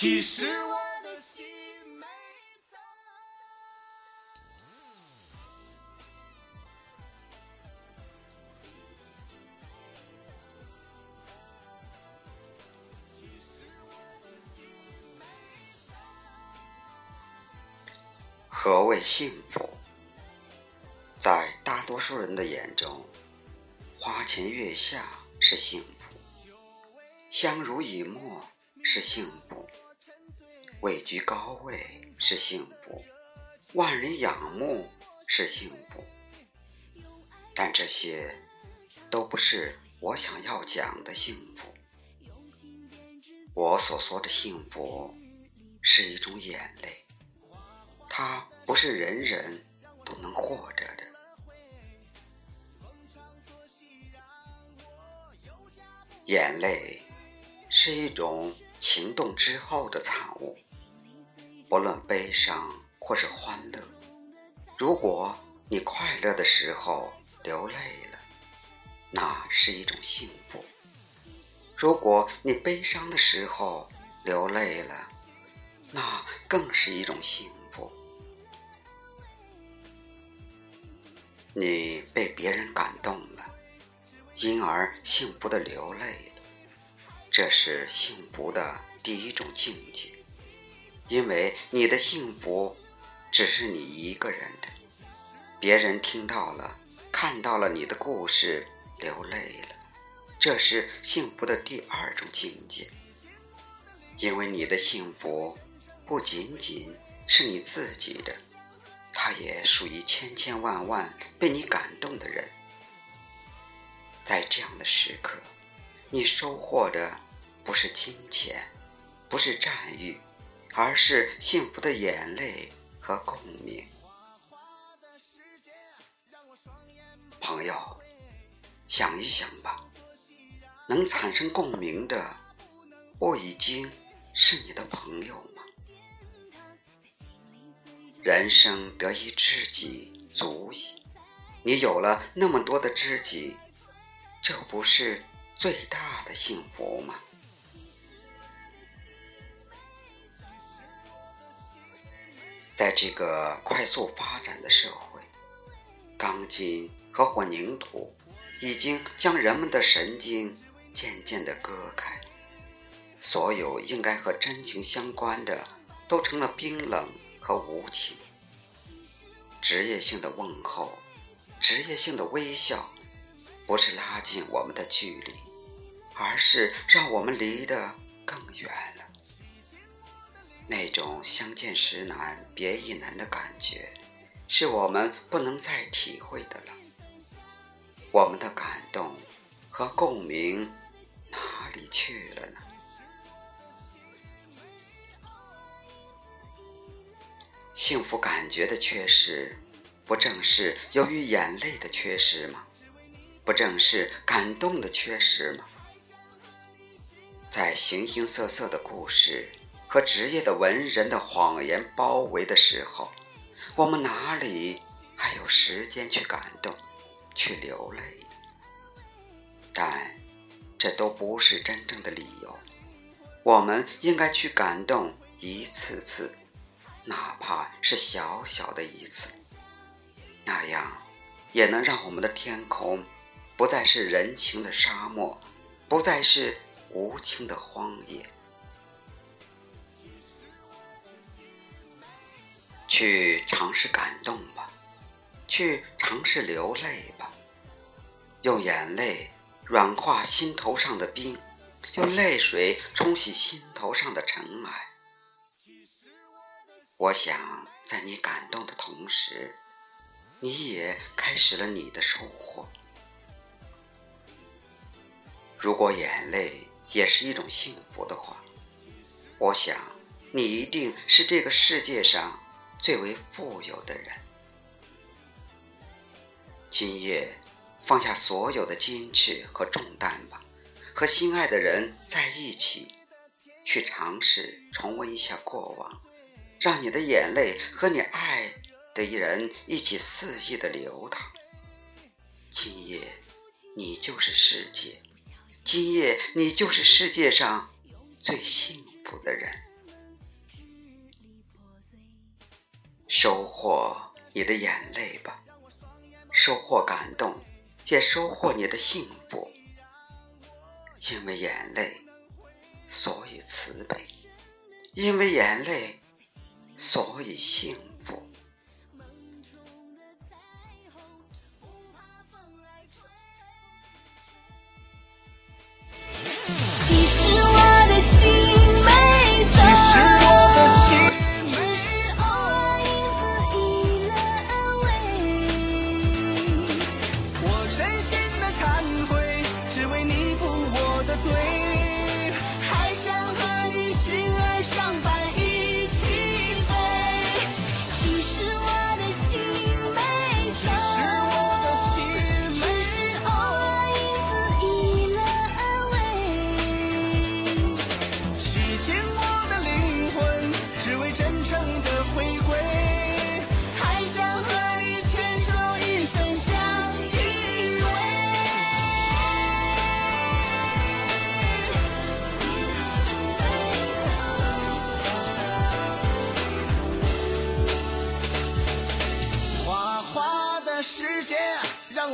其实我的心没走。何谓幸福？在大多数人的眼中，花前月下是幸福，相濡以沫是幸福，位居高位是幸福，万人仰慕是幸福。但这些都不是我想要讲的幸福。我所说的幸福是一种眼泪。它不是人人都能获得的。眼泪是一种情动之后的产物，不论悲伤或是欢乐。如果你快乐的时候流泪了，那是一种幸福；如果你悲伤的时候流泪了，那更是一种幸福。你被别人感动了，因而幸福的流泪了，这是幸福的第一种境界。因为你的幸福只是你一个人的，别人听到了、看到了你的故事流泪了，这是幸福的第二种境界。因为你的幸福不仅仅是你自己的。它也属于千千万万被你感动的人。在这样的时刻，你收获的不是金钱，不是赞誉，而是幸福的眼泪和共鸣。朋友，想一想吧，能产生共鸣的，不已经是你的朋友吗？人生得一知己足矣。你有了那么多的知己，这不是最大的幸福吗？在这个快速发展的社会，钢筋和混凝土已经将人们的神经渐渐地割开，所有应该和真情相关的都成了冰冷。和无情，职业性的问候，职业性的微笑，不是拉近我们的距离，而是让我们离得更远。那种相见时难别亦难的感觉，是我们不能再体会的了。我们的感动和共鸣哪里去了呢？幸福感觉的缺失，不正是由于眼泪的缺失吗？不正是感动的缺失吗？在形形色色的故事和职业的文人的谎言包围的时候，我们哪里还有时间去感动、去流泪？但这都不是真正的理由。我们应该去感动一次次。哪怕是小小的一次，那样也能让我们的天空不再是人情的沙漠，不再是无情的荒野。去尝试感动吧，去尝试流泪吧，用眼泪软化心头上的冰，用泪水冲洗心头上的尘埃。我想，在你感动的同时，你也开始了你的收获。如果眼泪也是一种幸福的话，我想你一定是这个世界上最为富有的人。今夜，放下所有的矜持和重担吧，和心爱的人在一起，去尝试重温一下过往。让你的眼泪和你爱的人一起肆意的流淌。今夜，你就是世界；今夜，你就是世界上最幸福的人。收获你的眼泪吧。收获感动也收获你的幸福。因为眼泪所以慈悲。因为眼泪所以幸福。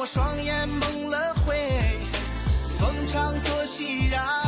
双眼蒙了灰逢场作戏让